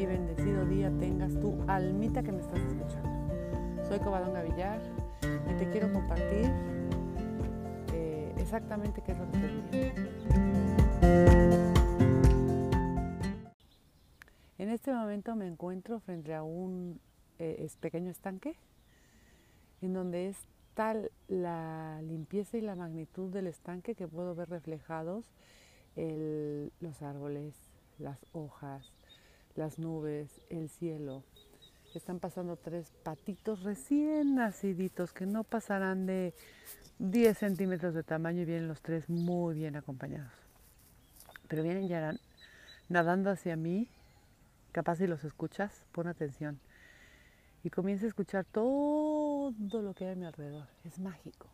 y bendecido día tengas tú, almita que me estás escuchando. Soy Covadonga Villar y te quiero compartir eh, exactamente qué es lo que estoy viviendo. En este momento me encuentro frente a un eh, pequeño estanque en donde es tal la limpieza y la magnitud del estanque que puedo ver reflejados los árboles, las hojas, las nubes, el cielo. Están pasando tres patitos recién naciditos que no pasarán de 10 centímetros de tamaño y vienen los tres muy bien acompañados. Pero vienen ya nadando hacia mí, capaz si los escuchas, pon atención. Y comienza a escuchar todo lo que hay a mi alrededor. Es mágico.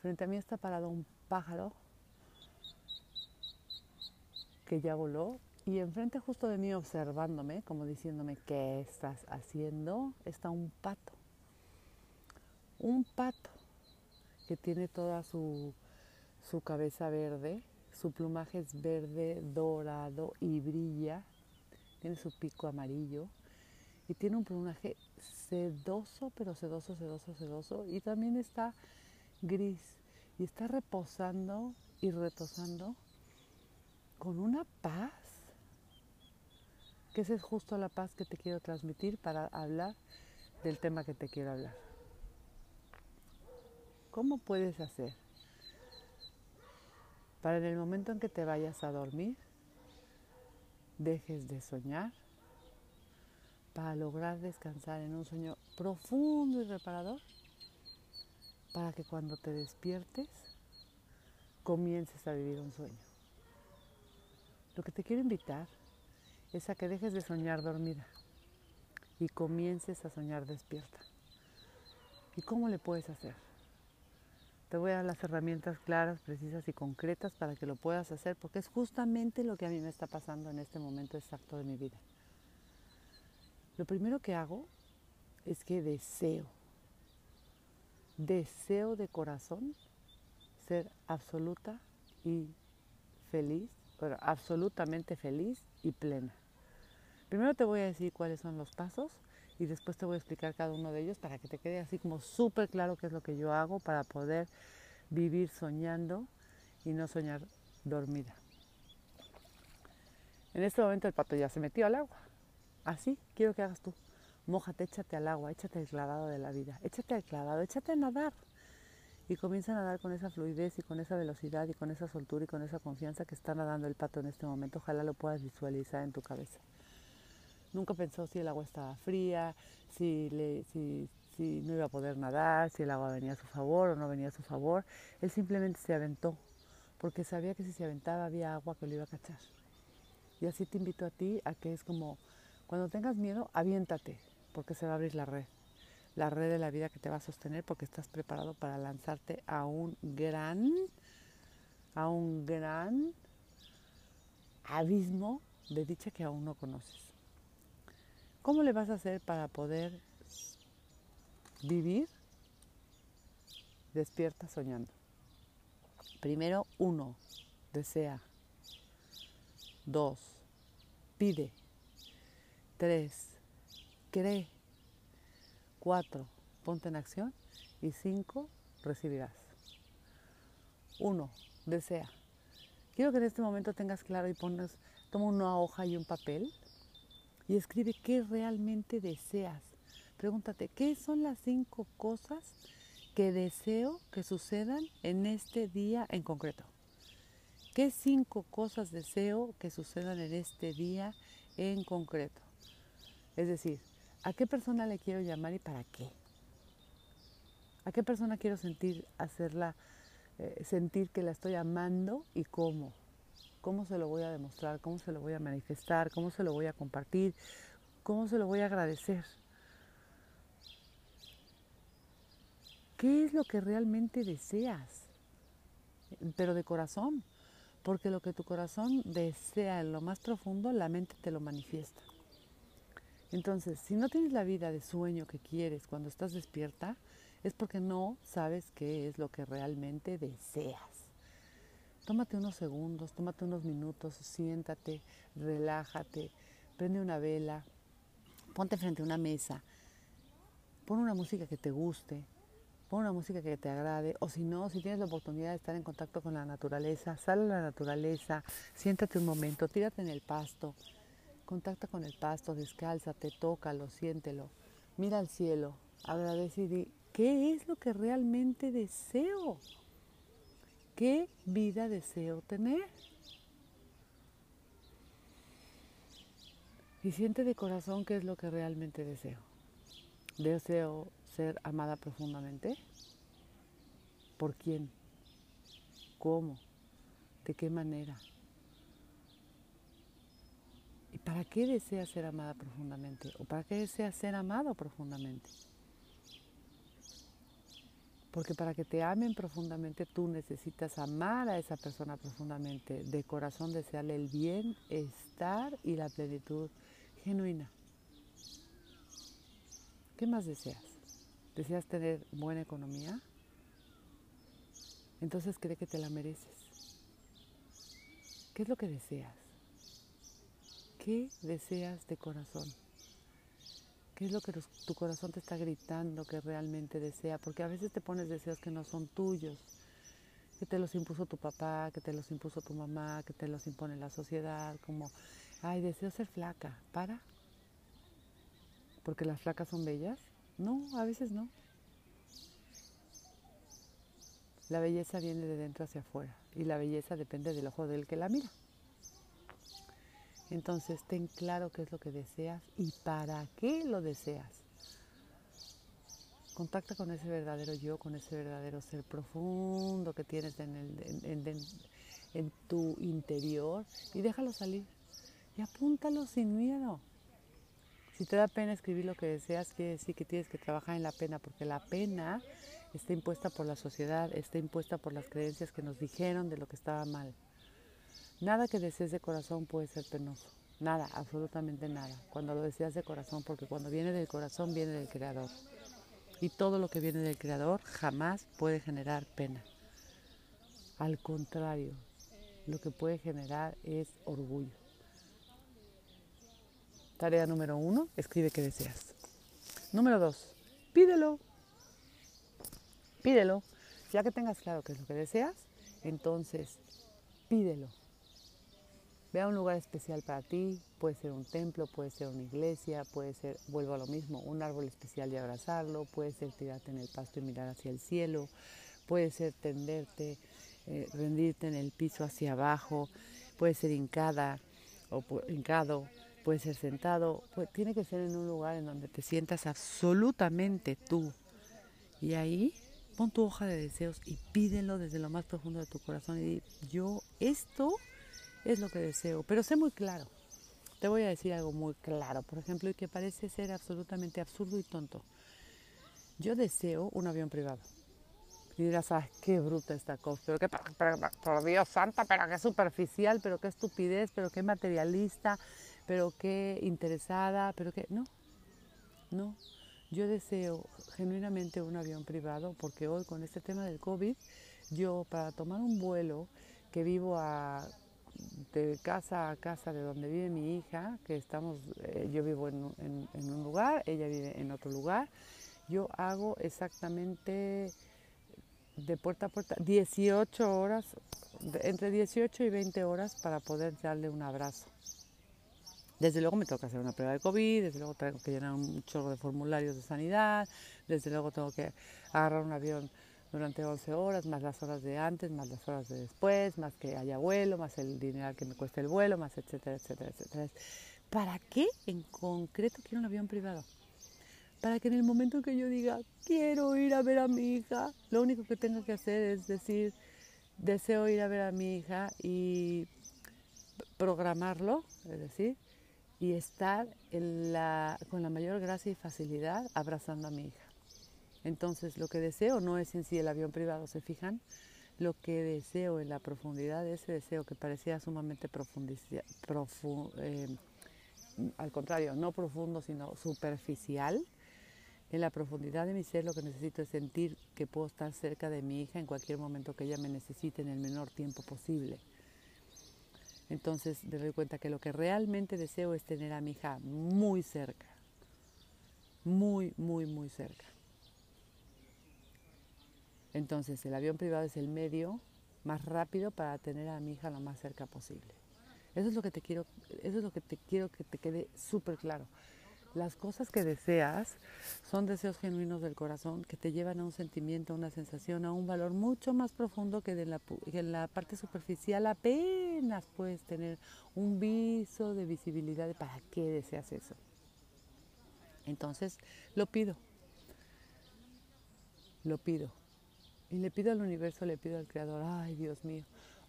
Frente a mí está parado un pájaro que ya voló y enfrente justo de mí observándome, como diciéndome, ¿qué estás haciendo? Está un pato. Un pato que tiene toda su, su cabeza verde, su plumaje es verde, dorado y brilla, tiene su pico amarillo y tiene un plumaje sedoso, pero sedoso, sedoso, sedoso y también está gris y está reposando y retosando con una paz que esa es justo la paz que te quiero transmitir para hablar del tema que te quiero hablar. ¿Cómo puedes hacer para en el momento en que te vayas a dormir, dejes de soñar para lograr descansar en un sueño profundo y reparador, para que cuando te despiertes comiences a vivir un sueño. Lo que te quiero invitar es a que dejes de soñar dormida y comiences a soñar despierta. ¿Y cómo le puedes hacer? Te voy a dar las herramientas claras, precisas y concretas para que lo puedas hacer, porque es justamente lo que a mí me está pasando en este momento exacto de mi vida. Lo primero que hago es que deseo, deseo de corazón ser absoluta y feliz, pero absolutamente feliz y plena. Primero te voy a decir cuáles son los pasos y después te voy a explicar cada uno de ellos para que te quede así como súper claro qué es lo que yo hago para poder vivir soñando y no soñar dormida. En este momento el pato ya se metió al agua. Así quiero que hagas tú. Mójate, échate al agua, échate el clavado de la vida, échate al clavado, échate a nadar. Y comienza a nadar con esa fluidez y con esa velocidad y con esa soltura y con esa confianza que está nadando el pato en este momento. Ojalá lo puedas visualizar en tu cabeza. Nunca pensó si el agua estaba fría, si, no iba a poder nadar, si el agua venía a su favor o no venía a su favor. Él simplemente se aventó, porque sabía que si se aventaba había agua que lo iba a cachar. Y así te invito a ti a que es como, cuando tengas miedo, aviéntate, porque se va a abrir la red. La red de la vida que te va a sostener porque estás preparado para lanzarte a un gran, a un gran abismo de dicha que aún no conoces. ¿Cómo le vas a hacer para poder vivir despierta soñando? Primero, uno, desea. Dos, pide. Tres, cree. Cuatro, ponte en acción. Y cinco, recibirás. Uno, desea. Quiero que en este momento tengas claro y pongas, toma una hoja y un papel y escribe qué realmente deseas. Pregúntate, ¿qué son las cinco cosas que deseo que sucedan en este día en concreto? ¿Qué cinco cosas deseo que sucedan en este día en concreto? Es decir, ¿a qué persona le quiero llamar y para qué? ¿A qué persona quiero sentir, hacerla, eh, sentir que la estoy amando y cómo? ¿Cómo se lo voy a demostrar? ¿Cómo se lo voy a manifestar? ¿Cómo se lo voy a compartir? ¿Cómo se lo voy a agradecer? ¿Qué es lo que realmente deseas? Pero de corazón, porque lo que tu corazón desea en lo más profundo, la mente te lo manifiesta. Entonces, si no tienes la vida de sueño que quieres cuando estás despierta, es porque no sabes qué es lo que realmente deseas. Tómate unos segundos, tómate unos minutos, siéntate, relájate, prende una vela, ponte frente a una mesa, pon una música que te guste, pon una música que te agrade, o si no, si tienes la oportunidad de estar en contacto con la naturaleza, sal a la naturaleza, siéntate un momento, tírate en el pasto, contacta con el pasto, descálzate, tócalo, siéntelo, mira al cielo, agradece y di, ¿qué es lo que realmente deseo? ¿Qué vida deseo tener? Y siente de corazón qué es lo que realmente deseo. Deseo ser amada profundamente? ¿Por quién? ¿Cómo? ¿De qué manera? ¿Y para qué deseas ser amada profundamente? ¿O para qué deseas ser amado profundamente? Porque para que te amen profundamente tú necesitas amar a esa persona profundamente, de corazón desearle el bienestar y la plenitud genuina. ¿Qué más deseas? ¿Deseas tener buena economía? Entonces cree que te la mereces. ¿Qué es lo que deseas? ¿Qué deseas de corazón? ¿Qué es lo que tu corazón te está gritando que realmente desea? Porque a veces te pones deseos que no son tuyos, que te los impuso tu papá, que te los impuso tu mamá, que te los impone la sociedad, como, ay, deseo ser flaca, para. Porque las flacas son bellas. No, a veces no. La belleza viene de dentro hacia afuera y la belleza depende del ojo del que la mira. Entonces ten claro qué es lo que deseas y para qué lo deseas. Contacta con ese verdadero yo, con ese verdadero ser profundo que tienes en, en tu interior y déjalo salir. Y apúntalo sin miedo. Si te da pena escribir lo que deseas, quiere decir que tienes que trabajar en la pena, porque la pena está impuesta por la sociedad, está impuesta por las creencias que nos dijeron de lo que estaba mal. Nada que desees de corazón puede ser penoso. Nada, absolutamente nada. Cuando lo deseas de corazón, porque cuando viene del corazón viene del Creador. Y todo lo que viene del Creador jamás puede generar pena. Al contrario, lo que puede generar es orgullo. Tarea número uno, escribe qué deseas. Número dos, pídelo. Pídelo. Ya que tengas claro qué es lo que deseas, entonces pídelo. Ve a un lugar especial para ti, puede ser un templo, puede ser una iglesia, puede ser, vuelvo a lo mismo, un árbol especial y abrazarlo, puede ser tirarte en el pasto y mirar hacia el cielo, puede ser tenderte, eh, rendirte en el piso hacia abajo, puede ser hincada o hincado, puede ser sentado, tiene que ser en un lugar en donde te sientas absolutamente tú. Y ahí pon tu hoja de deseos y pídelo desde lo más profundo de tu corazón y di, yo esto es lo que deseo, pero sé muy claro. Te voy a decir algo muy claro, por ejemplo, y que parece ser absolutamente absurdo y tonto. Yo deseo un avión privado. Y dirás, ay, qué bruta esta cosa, pero qué, por Dios santa, pero qué superficial, pero qué estupidez, pero qué materialista, pero qué interesada, pero qué... No, no. Yo deseo genuinamente un avión privado porque hoy con este tema del COVID, yo para tomar un vuelo que vivo a, de casa a casa de donde vive mi hija, que estamos, eh, yo vivo en, en un lugar, ella vive en otro lugar, yo hago exactamente de puerta a puerta 18 horas, entre 18 y 20 horas para poder darle un abrazo. Desde luego me toca hacer una prueba de COVID, desde luego tengo que llenar un chorro de formularios de sanidad, desde luego tengo que agarrar un avión durante 11 horas, más las horas de antes, más las horas de después, más que haya vuelo, más el dinero que me cueste el vuelo, más etcétera, etcétera, etcétera. ¿Para qué en concreto quiero un avión privado? Para que en el momento que yo diga, quiero ir a ver a mi hija, lo único que tengo que hacer es decir, deseo ir a ver a mi hija y programarlo, es decir, y estar con la mayor gracia y facilidad abrazando a mi hija. Entonces, lo que deseo no es en sí el avión privado, ¿se fijan? Lo que deseo en la profundidad de ese deseo que parecía sumamente profundo, eh, al contrario, no profundo, sino superficial, en la profundidad de mi ser lo que necesito es sentir que puedo estar cerca de mi hija en cualquier momento que ella me necesite en el menor tiempo posible. Entonces me doy cuenta que lo que realmente deseo es tener a mi hija muy cerca, muy, muy, muy cerca. Entonces el avión privado es el medio más rápido para tener a mi hija lo más cerca posible. Eso es lo que te quiero, eso es lo que te quiero que te quede súper claro. Las cosas que deseas son deseos genuinos del corazón que te llevan a un sentimiento, a una sensación, a un valor mucho más profundo que, de la, que en la parte superficial apenas puedes tener un viso de visibilidad de para qué deseas eso. Entonces lo pido, lo pido. Y le pido al universo, le pido al Creador, ay Dios mío,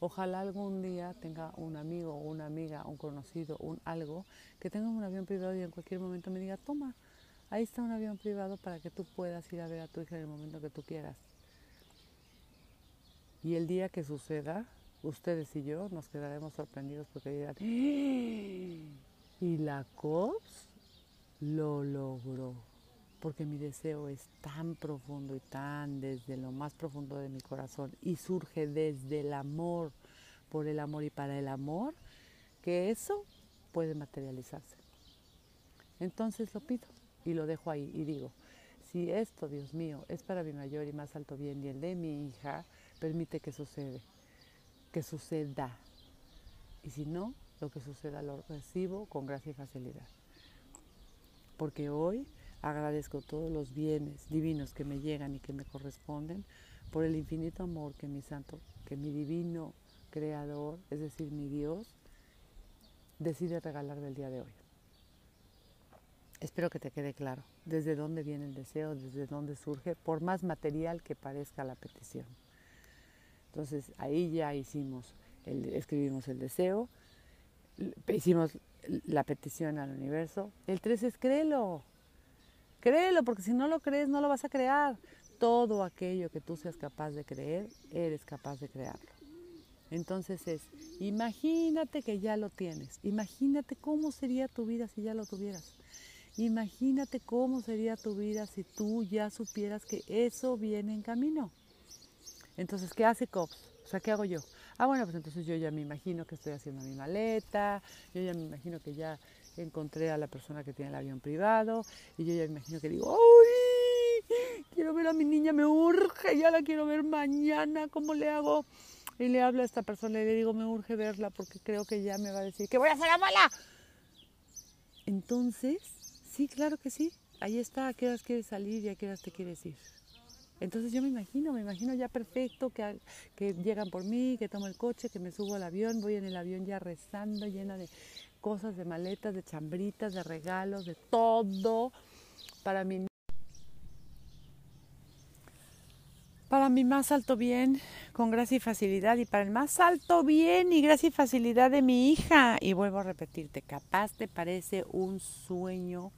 Ojalá algún día tenga un amigo, una amiga, un conocido, un algo, que tenga un avión privado y en cualquier momento me diga, toma, ahí está un avión privado para que tú puedas ir a ver a tu hija en el momento que tú quieras. Y el día que suceda, ustedes y yo nos quedaremos sorprendidos porque dirán, ¡Ah! y la COPS lo logró porque mi deseo es tan profundo y tan desde lo más profundo de mi corazón y surge desde el amor, por el amor y para el amor, que eso puede materializarse. Entonces lo pido y lo dejo ahí y digo, si esto, Dios mío, es para mi mayor y más alto bien y el de mi hija, permite que sucede, que suceda. Y si no, lo que suceda lo recibo con gracia y facilidad. Porque hoy Agradezco todos los bienes divinos que me llegan y que me corresponden por el infinito amor que mi santo, que mi divino creador, es decir, mi Dios, decide regalar del día de hoy. Espero que te quede claro desde dónde viene el deseo, desde dónde surge, por más material que parezca la petición. Entonces ahí ya hicimos, el, escribimos el deseo, hicimos la petición al universo. El 3 es créelo, Créelo, porque si no lo crees, no lo vas a crear. Todo aquello que tú seas capaz de creer, eres capaz de crearlo. Entonces es, imagínate que ya lo tienes. Imagínate cómo sería tu vida si ya lo tuvieras. Imagínate cómo sería tu vida si tú ya supieras que eso viene en camino. Entonces, ¿qué hace COPS? O sea, ¿qué hago yo? Ah, bueno, pues entonces yo ya me imagino que estoy haciendo mi maleta, yo ya me imagino que ya encontré a la persona que tiene el avión privado y yo ya imagino que digo, ¡ay! Quiero ver a mi niña, me urge, ya la quiero ver mañana, ¿cómo le hago? Y le hablo a esta persona y le digo, me urge verla porque creo que ya me va a decir que voy a hacer la mala. Entonces, sí, claro que sí. Ahí está, a qué horas quieres salir y a qué horas te quieres ir. Entonces yo me imagino, me imagino ya perfecto que, que llegan por mí, que tomo el coche, que me subo al avión, voy en el avión ya rezando, llena de cosas, de maletas, de chambritas, de regalos, de todo para mi, para mi más alto bien, con gracia y facilidad, y para el más alto bien y gracia y facilidad de mi hija. Y vuelvo a repetirte, capaz te parece un sueño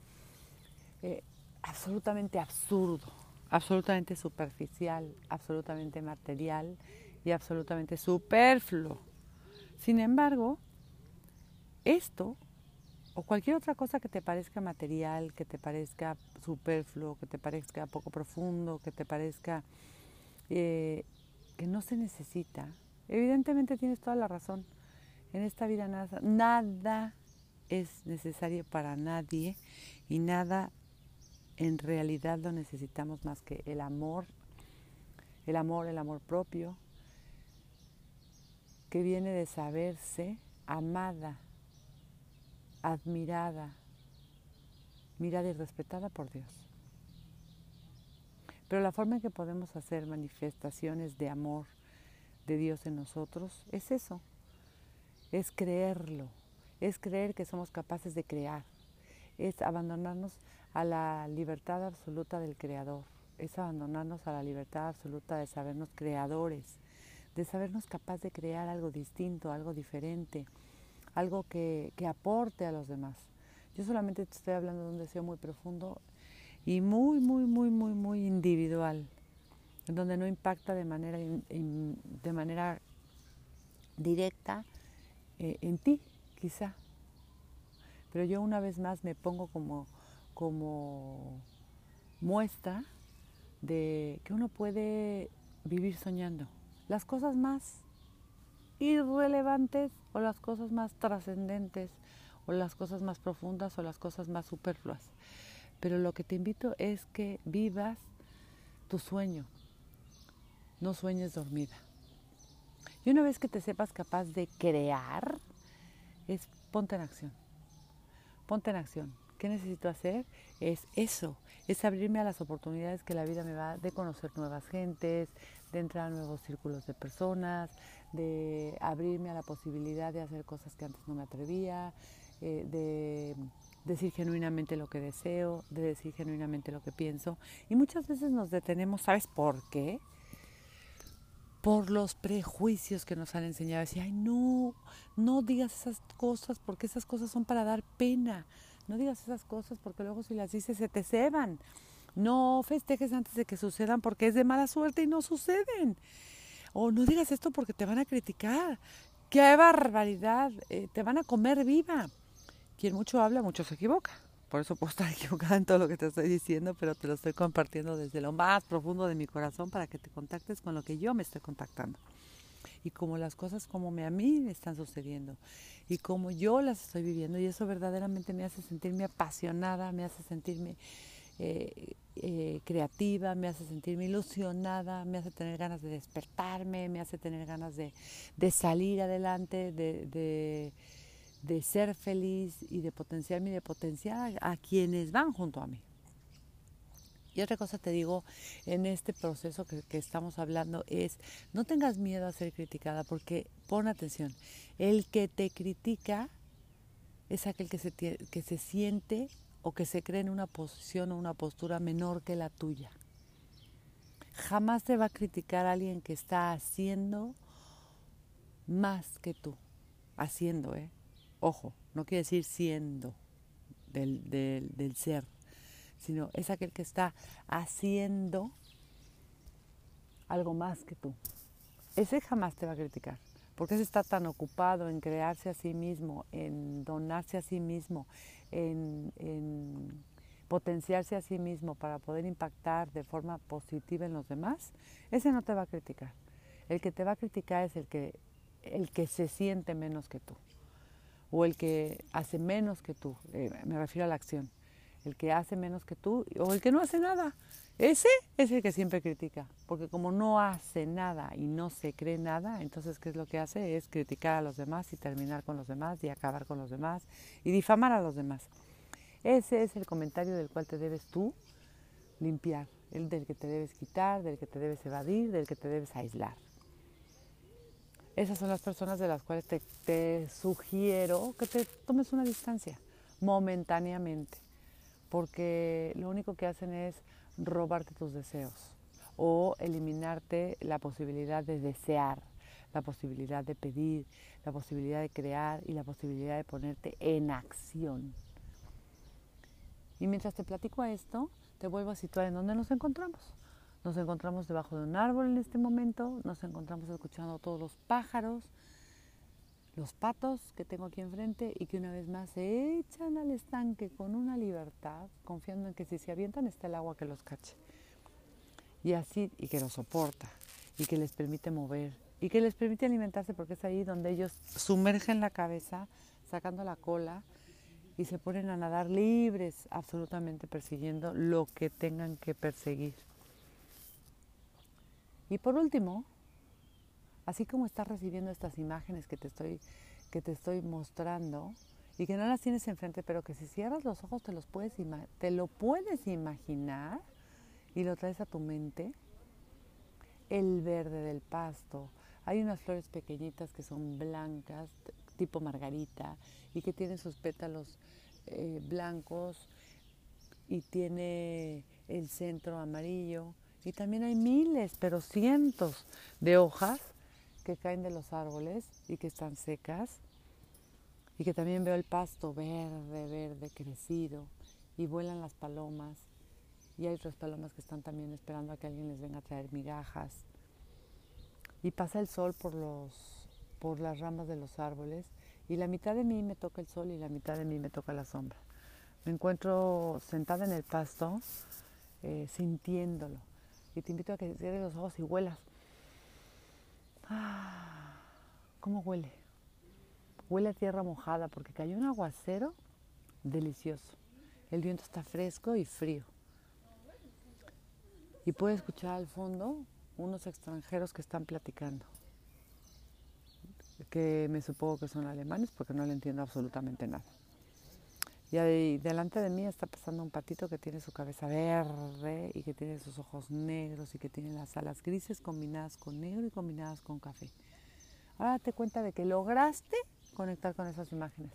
eh, absolutamente absurdo, absolutamente superficial, absolutamente material y absolutamente superfluo. Sin embargo, esto o cualquier otra cosa que te parezca material, que te parezca superfluo, que te parezca poco profundo, que te parezca eh, que no se necesita, evidentemente tienes toda la razón. En esta vida nada, nada es necesario para nadie y nada en realidad lo necesitamos más que el amor, el amor, el amor propio, que viene de saberse amada admirada, mirada y respetada por Dios. Pero la forma en que podemos hacer manifestaciones de amor de Dios en nosotros es eso, es creerlo, es creer que somos capaces de crear, es abandonarnos a la libertad absoluta del Creador, es abandonarnos a la libertad absoluta de sabernos creadores, de sabernos capaces de crear algo distinto, algo diferente, algo que, aporte a los demás. Yo solamente te estoy hablando de un deseo muy profundo y muy, muy, muy, muy, muy individual, donde no impacta de manera, de manera directa eh, en ti, quizá. Pero yo una vez más me pongo como, como muestra de que uno puede vivir soñando. Las cosas más irrelevantes o las cosas más trascendentes o las cosas más profundas o las cosas más superfluas. Pero lo que te invito es que vivas tu sueño, no sueñes dormida. Y una vez que te sepas capaz de crear, es ponte en acción. Ponte en acción. ¿Qué necesito hacer? Es eso, es abrirme a las oportunidades que la vida me va de conocer nuevas gentes, de entrar a nuevos círculos de personas, de abrirme a la posibilidad de hacer cosas que antes no me atrevía, eh, de decir genuinamente lo que deseo, de decir genuinamente lo que pienso. Y muchas veces nos detenemos, ¿sabes por qué? Por los prejuicios que nos han enseñado. Decir, ay, no, no digas esas cosas porque esas cosas son para dar pena. No digas esas cosas porque luego si las dices se te ceban. No festejes antes de que sucedan porque es de mala suerte y no suceden. O no digas esto porque te van a criticar. ¡Qué barbaridad! Eh, te van a comer viva. Quien mucho habla, mucho se equivoca. Por eso puedo estar equivocada en todo lo que te estoy diciendo, pero te lo estoy compartiendo desde lo más profundo de mi corazón para que te contactes con lo que yo me estoy contactando. Y como las cosas como me, a mí están sucediendo y como yo las estoy viviendo. Y eso verdaderamente me hace sentirme apasionada, me hace sentirme eh, eh, creativa, me hace sentirme ilusionada, me hace tener ganas de despertarme, me hace tener ganas de, salir adelante, de de ser feliz y de potenciarme y de potenciar a quienes van junto a mí. Y otra cosa te digo en este proceso que, estamos hablando es, no tengas miedo a ser criticada porque pon atención, el que te critica es aquel que se, que se siente o que se cree en una posición o una postura menor que la tuya. Jamás te va a criticar alguien que está haciendo más que tú. Haciendo, ¿eh? Ojo, no quiere decir siendo del, del, ser, sino es aquel que está haciendo algo más que tú. Ese jamás te va a criticar, porque ese está tan ocupado en crearse a sí mismo, en donarse a sí mismo, en, en, potenciarse a sí mismo para poder impactar de forma positiva en los demás, ese no te va a criticar. El que te va a criticar es el que, el que se siente menos que tú o el que hace menos que tú, eh, me refiero a la acción, el que hace menos que tú o el que no hace nada. Ese es el que siempre critica, porque como no hace nada y no se cree nada, entonces ¿qué es lo que hace? Es criticar a los demás y terminar con los demás y acabar con los demás y difamar a los demás. Ese es el comentario del cual te debes tú limpiar, el del que te debes quitar, del que te debes evadir, del que te debes aislar. Esas son las personas de las cuales te, sugiero que te tomes una distancia momentáneamente, porque lo único que hacen es robarte tus deseos o eliminarte la posibilidad de desear, la posibilidad de pedir, la posibilidad de crear y la posibilidad de ponerte en acción. Y mientras te platico esto, te vuelvo a situar en donde nos encontramos. Nos encontramos debajo de un árbol en este momento, nos encontramos escuchando todos los pájaros, los patos que tengo aquí enfrente y que una vez más se echan al estanque con una libertad, confiando en que si se avientan está el agua que los cache. Y así, y que los soporta, y que les permite mover, y que les permite alimentarse porque es ahí donde ellos sumergen la cabeza, sacando la cola, y se ponen a nadar libres, absolutamente persiguiendo lo que tengan que perseguir. Y por último, así como estás recibiendo estas imágenes que te estoy, que te estoy mostrando y que no las tienes enfrente, pero que si cierras los ojos te, los puedes te lo puedes imaginar y lo traes a tu mente, el verde del pasto. Hay unas flores pequeñitas que son blancas, tipo margarita, y que tienen sus pétalos eh, blancos y tiene el centro amarillo y también hay miles, pero cientos de hojas que caen de los árboles y que están secas. Y que también veo el pasto verde, verde, crecido. Y vuelan las palomas. Y hay otras palomas que están también esperando a que alguien les venga a traer migajas. Y pasa el sol por, los, por las ramas de los árboles. Y la mitad de mí me toca el sol y la mitad de mí me toca la sombra. Me encuentro sentada en el pasto, eh, sintiéndolo y te invito a que cierres los ojos y huelas. cómo huele. Huele a tierra mojada porque cayó un aguacero delicioso. El viento está fresco y frío. Y puede escuchar al fondo unos extranjeros que están platicando, que me supongo que son alemanes porque no le entiendo absolutamente nada. Y ahí, delante de mí está pasando un patito que tiene su cabeza verde y que tiene sus ojos negros y que tiene las alas grises combinadas con negro y combinadas con café. Ahora date cuenta de que lograste conectar con esas imágenes.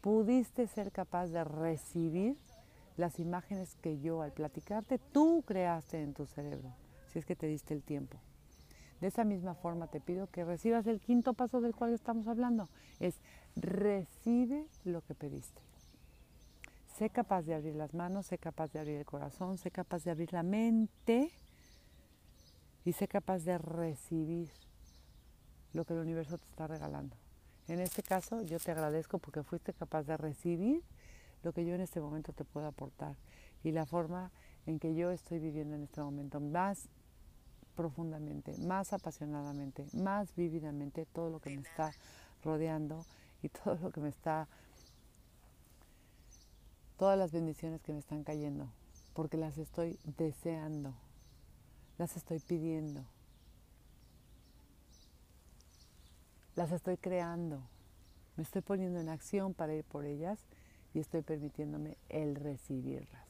Pudiste ser capaz de recibir las imágenes que yo al platicarte tú creaste en tu cerebro, si es que te diste el tiempo. De esa misma forma te pido que recibas el quinto paso del cual estamos hablando, es recibe lo que pediste. Sé capaz de abrir las manos, sé capaz de abrir el corazón, sé capaz de abrir la mente y sé capaz de recibir lo que el universo te está regalando. En este caso yo te agradezco porque fuiste capaz de recibir lo que yo en este momento te puedo aportar y la forma en que yo estoy viviendo en este momento más profundamente, más apasionadamente, más vívidamente todo lo que me está rodeando y todo lo que me está todas las bendiciones que me están cayendo, porque las estoy deseando, las estoy pidiendo, las estoy creando, me estoy poniendo en acción para ir por ellas y estoy permitiéndome el recibirlas.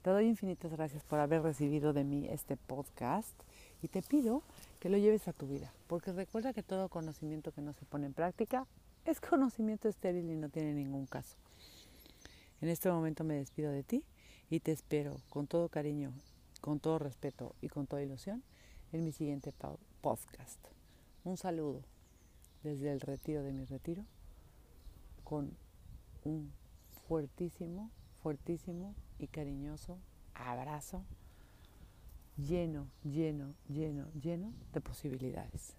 Te doy infinitas gracias por haber recibido de mí este podcast y te pido que lo lleves a tu vida, porque recuerda que todo conocimiento que no se pone en práctica es conocimiento estéril y no tiene ningún caso. En este momento me despido de ti y te espero con todo cariño, con todo respeto y con toda ilusión en mi siguiente podcast. Un saludo desde el retiro de mi retiro con un fuertísimo, fuertísimo y cariñoso abrazo lleno, lleno, lleno, lleno de posibilidades.